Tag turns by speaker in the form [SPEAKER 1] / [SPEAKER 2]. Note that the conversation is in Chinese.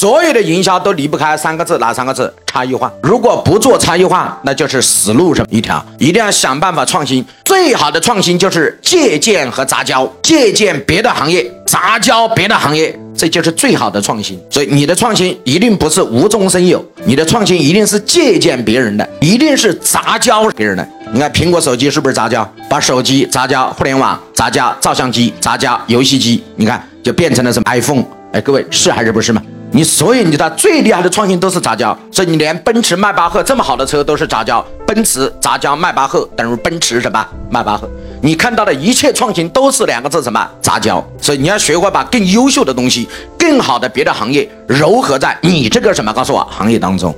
[SPEAKER 1] 所有的营销都离不开三个字，哪三个字？差异化。如果不做差异化，那就是死路什么一条。一定要想办法创新。最好的创新就是借鉴和杂交，借鉴别的行业，杂交别的行业，这就是最好的创新。所以你的创新一定不是无中生有，你的创新一定是借鉴别人的，一定是杂交别人的。你看苹果手机是不是杂交？把手机杂交互联网，杂交照相机，杂交游戏机，你看就变成了什么 iPhone？哎，各位是还是不是嘛？你所以你的最厉害的创新都是杂交，所以你连奔驰迈巴赫这么好的车都是杂交，奔驰杂交迈巴赫等于奔驰什么迈巴赫？你看到的一切创新都是两个字什么杂交？所以你要学会把更优秀的东西、更好的别的行业糅合在你这个什么告诉我行业当中。